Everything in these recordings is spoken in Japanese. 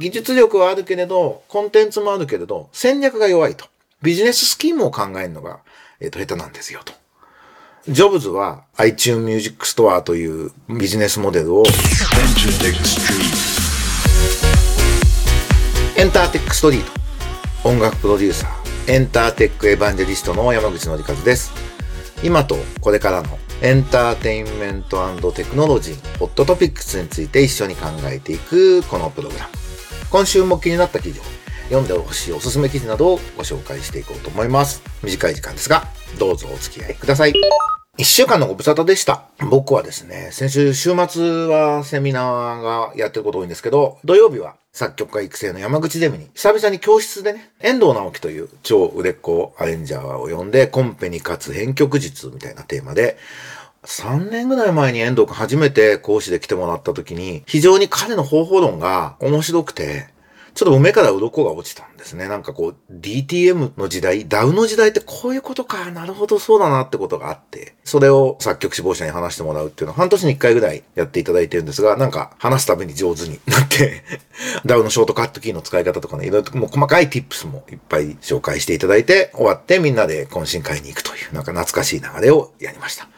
技術力はあるけれど、コンテンツもあるけれど、戦略が弱いと。ビジネススキームを考えるのが、えっ、と、下手なんですよと。ジョブズは iTunes Music Store というビジネスモデルをエンターテックストリート音楽プロデューサーエンターテックエヴァンジェリストの山口のりかずです今とこれからのエンターテインメントテクノロジーホットトピックスについて一緒に考えていくこのプログラム今週も気になった記事を読んでほしいおすすめ記事などをご紹介していこうと思います短い時間ですがどうぞお付き合いください一週間のご無沙汰でした。僕はですね、先週週末はセミナーがやってること多いんですけど、土曜日は作曲家育成の山口ゼミに、久々に教室でね、遠藤直樹という超売れっ子アレンジャーを呼んで、コンペに勝つ編曲術みたいなテーマで、3年ぐらい前に遠藤君初めて講師で来てもらった時に、非常に彼の方法論が面白くて、ちょっと目から鱗が落ちたんですね。なんかこう、DTM の時代、ダウの時代ってこういうことか、なるほどそうだなってことがあって、それを作曲志望者に話してもらうっていうのを半年に1回ぐらいやっていただいてるんですが、なんか話すたびに上手になって、ダウのショートカットキーの使い方とかね、いろいろともう細かい tips もいっぱい紹介していただいて、終わってみんなで懇親会に行くという、なんか懐かしい流れをやりました。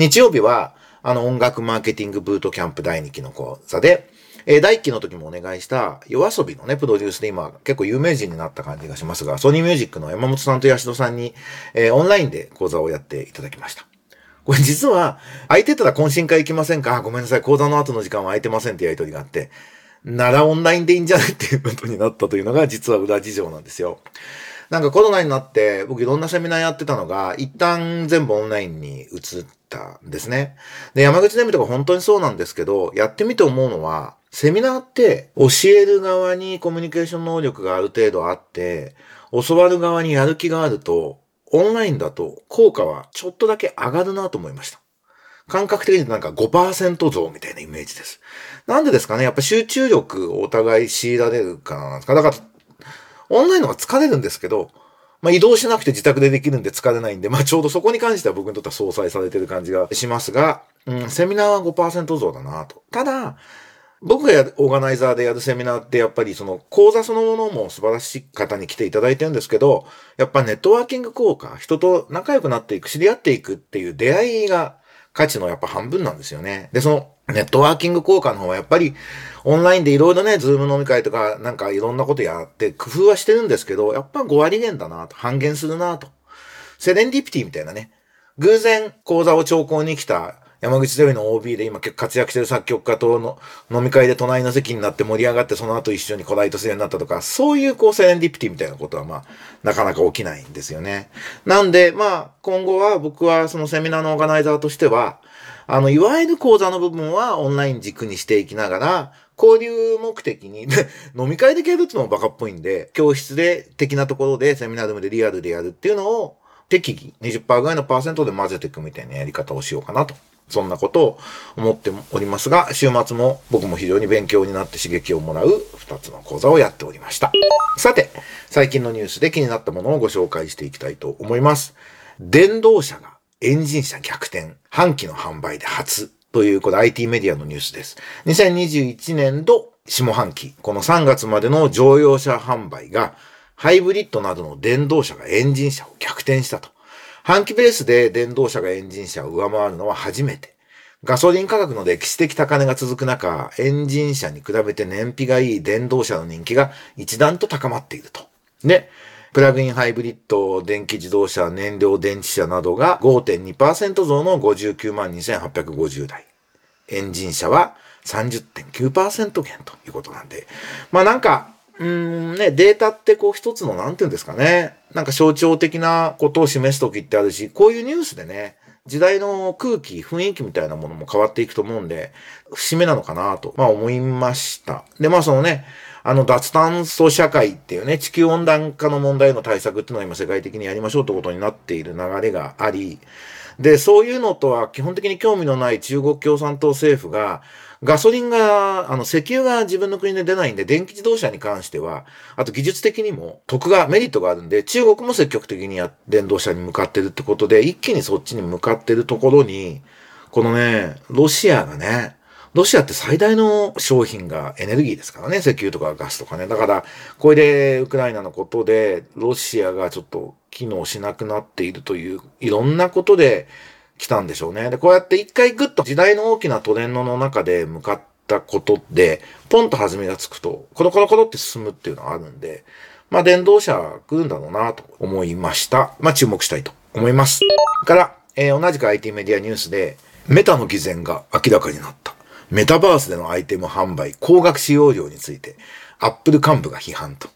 日曜日は、あの音楽マーケティングブートキャンプ第2期の講座で、えー第1期の時もお願いした夜遊びのね、プロデュースで今結構有名人になった感じがしますが、ソニーミュージックの山本さんと八代さんに、えーオンラインで講座をやっていただきました。これ実は、空いてたら懇親会行きませんか？ごめんなさい、講座の後の時間は空いてませんってやりとりがあって、ならオンラインでいいんじゃない？っていうことになったというのが実は裏事情なんですよ。なんかコロナになって僕いろんなセミナーやってたのが一旦全部オンラインに移ったんですね。で、山口ゼミとか本当にそうなんですけど、やってみて思うのは、セミナーって教える側にコミュニケーション能力がある程度あって、教わる側にやる気があると、オンラインだと効果はちょっとだけ上がるなと思いました。感覚的になんか5%増みたいなイメージです。なんでですかね？やっぱ集中力をお互い強いられるからなんですか？だから、オンラインの方が疲れるんですけど、まあ移動しなくて自宅でできるんで疲れないんで、まあちょうどそこに関しては僕にとっては相殺されてる感じがしますが、うん、セミナーは5%増だなと。ただ、僕がやるオーガナイザーでやるセミナーってやっぱりその講座そのものも素晴らしい方に来ていただいてるんですけど、やっぱネットワーキング効果、人と仲良くなっていく、知り合っていくっていう出会いが価値のやっぱ半分なんですよね。で、そのネットワーキング効果の方はやっぱりオンラインでいろいろね、ズーム飲み会とかなんかいろんなことやって工夫はしてるんですけど、やっぱ5割減だなと、半減するなと。セレンディピティみたいなね、偶然講座を聴講に来た山口ゼミの OB で今結構活躍してる作曲家との飲み会で隣の席になって盛り上がってその後一緒にコライト制になったとか、そういうこうセレンディピティみたいなことはまあ、なかなか起きないんですよね。なんでまあ、今後は僕はそのセミナーのオーガナイザーとしては、あの、いわゆる講座の部分はオンライン軸にしていきながら、交流目的に、飲み会でやるってのもバカっぽいんで、教室で的なところでセミナーでもでリアルでやるっていうのを適宜20%ぐらいのパーセントで混ぜていくみたいなやり方をしようかなと。そんなことを思っておりますが、週末も僕も非常に勉強になって刺激をもらう2つの講座をやっておりました。さて、最近のニュースで気になったものをご紹介していきたいと思います。電動車がエンジン車逆転、半期の販売で初というこれ IT メディアのニュースです。2021年度下半期、この3月までの乗用車販売がハイブリッドなどの電動車がエンジン車を逆転したと。半期ベースで電動車がエンジン車を上回るのは初めて。ガソリン価格の歴史的高値が続く中、エンジン車に比べて燃費がいい電動車の人気が一段と高まっていると。で、プラグインハイブリッド、電気自動車、燃料電池車などが5.2%増の59万2850台。エンジン車は30.9%減ということなんで。まあなんか、うんね、データってこう一つのなんて言うんですかね。なんか象徴的なことを示すときってあるし、こういうニュースでね、時代の空気、雰囲気みたいなものも変わっていくと思うんで、節目なのかなと、まあ思いました。で、まあそのね、あの脱炭素社会っていうね、地球温暖化の問題の対策っていうのは今世界的にやりましょうってことになっている流れがあり、で、そういうのとは基本的に興味のない中国共産党政府が、ガソリンが、あの、石油が自分の国で出ないんで、電気自動車に関しては、あと技術的にも得が、メリットがあるんで、中国も積極的にや電動車に向かってるってことで、一気にそっちに向かってるところに、このね、ロシアがね、ロシアって最大の商品がエネルギーですからね。石油とかガスとかね。だから、これでウクライナのことで、ロシアがちょっと機能しなくなっているという、いろんなことで来たんでしょうね。で、こうやって一回グッと時代の大きなトレンドの中で向かったことで、ポンと弾みがつくと、コロコロコロって進むっていうのがあるんで、まあ、電動車来るんだろうなと思いました。まあ、注目したいと思います。から、えー、同じく IT メディアニュースで、メタの偽善が明らかになった。メタバースでのアイテム販売、高額使用料について、アップル幹部が批判と。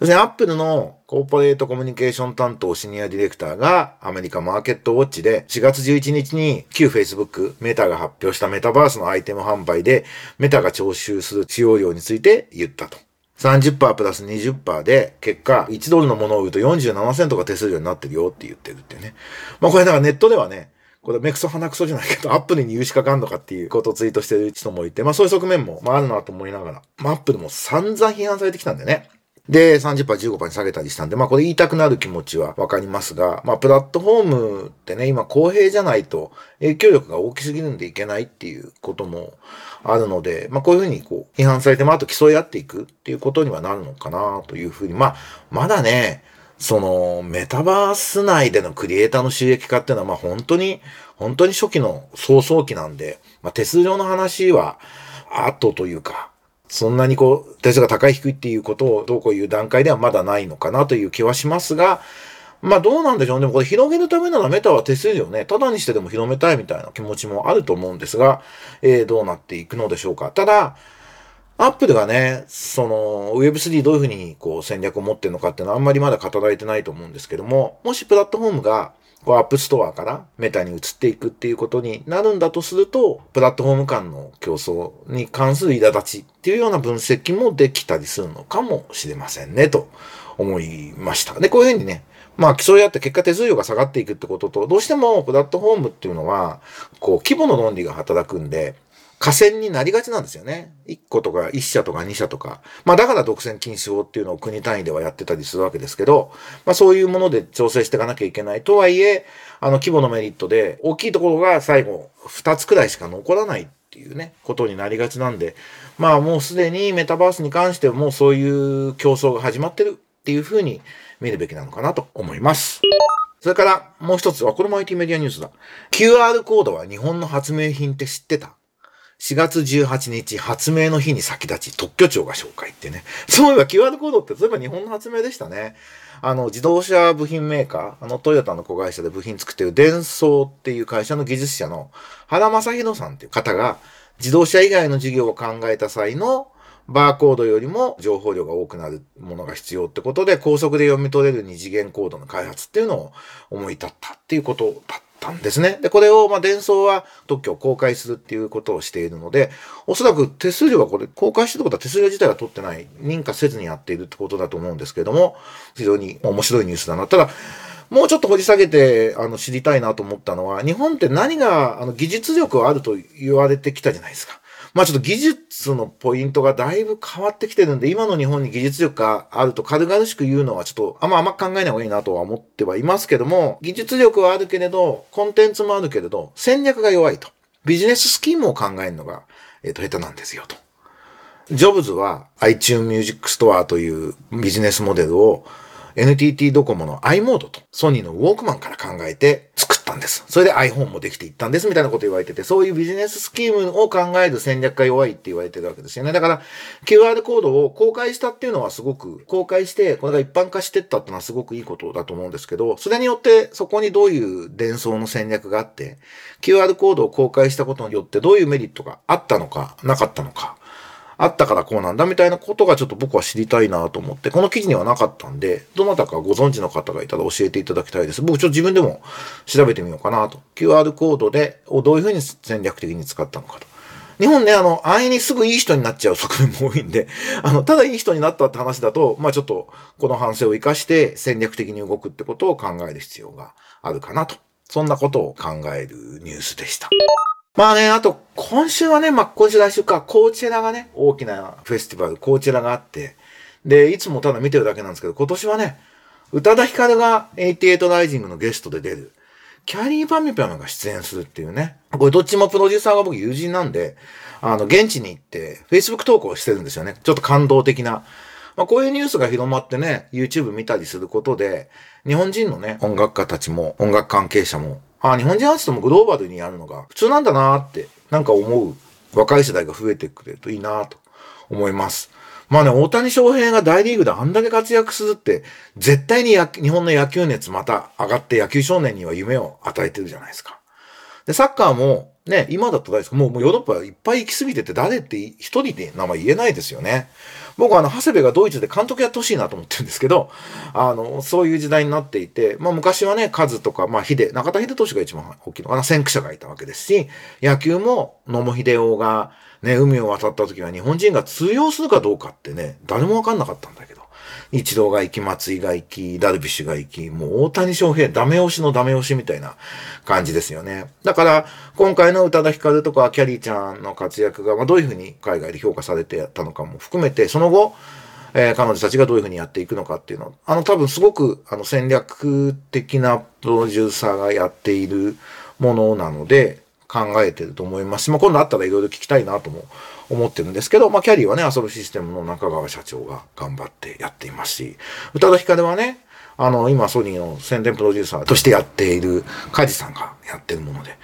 要するにアップルのコーポレートコミュニケーション担当シニアディレクターがアメリカマーケットウォッチで4月11日に旧 Facebook メタが発表したメタバースのアイテム販売でメタが徴収する使用料について言ったと。30%プラス20%で、結果、1ドルのものを売ると47セントが手数料になってるよって言ってるってね。まあこれだからネットではね、これ目くそ鼻くそじゃないけど、アップルに融資かかんのかっていうことをツイートしてる人もいて、まあそういう側面も、まああるなと思いながら、まあアップルも散々批判されてきたんでね。で、30%、15%に下げたりしたんで、まあこれ言いたくなる気持ちはわかりますが、まあプラットフォームってね、今公平じゃないと影響力が大きすぎるんでいけないっていうこともあるので、まあこういうふうにこう批判されて、まああと競い合っていくっていうことにはなるのかなというふうに、まあまだね、そのメタバース内でのクリエイターの収益化っていうのはまあ本当に、本当に初期の早々期なんで、まあ手数料の話は後というか、そんなにこう、手数が高い低いっていうことをどうこういう段階ではまだないのかなという気はしますが、まあどうなんでしょうね。でもこれ広げるためならメタは手数料ね、ただにしてでも広めたいみたいな気持ちもあると思うんですが、えー、どうなっていくのでしょうか。ただ、アップルがね、その Web3 どういうふうにこう戦略を持ってるのかっていうのはあんまりまだ語られてないと思うんですけども、もしプラットフォームがこうアップストアからメタに移っていくっていうことになるんだとすると、プラットフォーム間の競争に関する苛立ちっていうような分析もできたりするのかもしれませんね、と思いました。で、こういうふうにね、まあ競い合って結果手数料が下がっていくってことと、どうしてもプラットフォームっていうのは、こう規模の論理が働くんで、河川になりがちなんですよね。1個とか1社とか2社とか。まあだから独占禁止法っていうのを国単位ではやってたりするわけですけど、まあそういうもので調整していかなきゃいけない。とはいえ、あの規模のメリットで大きいところが最後2つくらいしか残らないっていうね、ことになりがちなんで、まあもうすでにメタバースに関してもうそういう競争が始まってるっていうふうに見るべきなのかなと思います。それからもう一つは、これも IT メディアニュースだ。QR コードは日本の発明品って知ってた？4月18日、発明の日に先立ち、特許庁が紹介ってね。そういえば QR コードって、そういえば日本の発明でしたね。あの、自動車部品メーカー、あの、トヨタの子会社で部品作ってるデンソーっていう会社の技術者の原正宏さんっていう方が、自動車以外の事業を考えた際のバーコードよりも情報量が多くなるものが必要ってことで、高速で読み取れる二次元コードの開発っていうのを思い立ったっていうことだったたんですね。で、これを、まあ、伝送は特許を公開するっていうことをしているので、おそらく手数料はこれ、公開してることは手数料自体は取ってない、認可せずにやっているってことだと思うんですけれども、非常に面白いニュースだな。ただ、もうちょっと掘り下げて、あの、知りたいなと思ったのは、日本って何が、あの、技術力はあると言われてきたじゃないですか。まあちょっと技術のポイントがだいぶ変わってきてるんで、今の日本に技術力があると軽々しく言うのはちょっとあんまあんま考えない方がいいなとは思ってはいますけども、技術力はあるけれど、コンテンツもあるけれど、戦略が弱いと。ビジネススキームを考えるのが、えっ、ー、と、下手なんですよと。ジョブズは iTunes Music Store というビジネスモデルを NTT ドコモの i モードとソニーのウォークマンから考えて作ったんです。それで iPhone もできていったんですみたいなこと言われてて、そういうビジネススキームを考える戦略が弱いって言われてるわけですよね。だから QR コードを公開したっていうのはすごく、公開してこれが一般化してったっていうのはすごくいいことだと思うんですけど、それによってそこにどういう伝送の戦略があって、QR コードを公開したことによってどういうメリットがあったのか、なかったのか。あったからこうなんだみたいなことがちょっと僕は知りたいなと思って、この記事にはなかったんで、どなたかご存知の方がいたら教えていただきたいです。僕ちょっと自分でも調べてみようかなと。QR コードで、をどういうふうに戦略的に使ったのかと。日本ね、あの、安易にすぐいい人になっちゃう側面も多いんで、あの、ただいい人になったって話だと、まあちょっと、この反省を活かして戦略的に動くってことを考える必要があるかなと。そんなことを考えるニュースでした。まあね、あと、今週はね、まあ今週来週か、コーチェラがね、大きなフェスティバル、コーチェラがあって、で、いつもただ見てるだけなんですけど、今年はね、宇多田ヒカルが88ライジングのゲストで出る、キャリーパミュパムが出演するっていうね。これどっちもプロデューサーが僕友人なんで、あの、現地に行って、Facebook 投稿してるんですよね。ちょっと感動的な。まあ、こういうニュースが広まってね、YouTube 見たりすることで、日本人のね、音楽家たちも、音楽関係者も、あ日本人アーティストもグローバルにやるのが普通なんだなって、なんか思う若い世代が増えてくれるといいなと思います。まあね、大谷翔平が大リーグであんだけ活躍するって、絶対に日本の野球熱また上がって野球少年には夢を与えてるじゃないですか。で、サッカーも、ね、今だと誰ですかもうもうヨーロッパいっぱい行き過ぎてて誰って一人で名前言えないですよね。僕はあの、長谷部がドイツで監督やってほしいなと思ってるんですけど、あの、そういう時代になっていて、まあ昔はね、カズとか、まあ秀、中田秀俊が一番大きいのかな、先駆者がいたわけですし、野球も野茂秀夫がね、海を渡った時は日本人が通用するかどうかってね、誰もわかんなかったんだけど。一郎が行き、松井が行き、ダルビッシュが行き、もう大谷翔平、ダメ押しのダメ押しみたいな感じですよね。だから、今回の宇多田ヒカルとかキャリーちゃんの活躍が、まあ、どういうふうに海外で評価されてたのかも含めて、その後、えー、彼女たちがどういうふうにやっていくのかっていうのあの、多分すごく、あの、戦略的なプロデューサーがやっているものなので、考えてると思いますし、まあ、今度あったらいろいろ聞きたいなとも思ってるんですけど、まあ、キャリーはね、遊ぶシステムの中川社長が頑張ってやっていますし、宇多田ヒカルはね、あの、今ソニーの宣伝プロデューサーとしてやっている梶さんがやってるもので、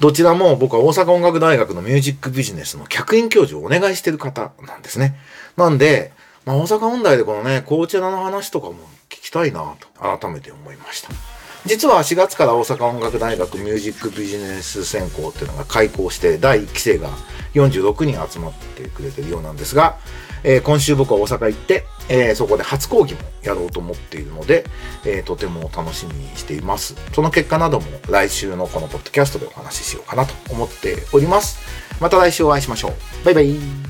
どちらも僕は大阪音楽大学のミュージックビジネスの客員教授をお願いしてる方なんですね。なんで、まあ、大阪音大でこのね、紅茶の話とかも聞きたいなと改めて思いました。実は4月から大阪音楽大学ミュージックビジネス専攻っていうのが開校して第1期生が46人集まってくれてるようなんですが、えー、今週僕は大阪行って、えー、そこで初講義もやろうと思っているので、えー、とても楽しみにしています。その結果なども来週のこのポッドキャストでお話ししようかなと思っております。また来週お会いしましょう。バイバイ。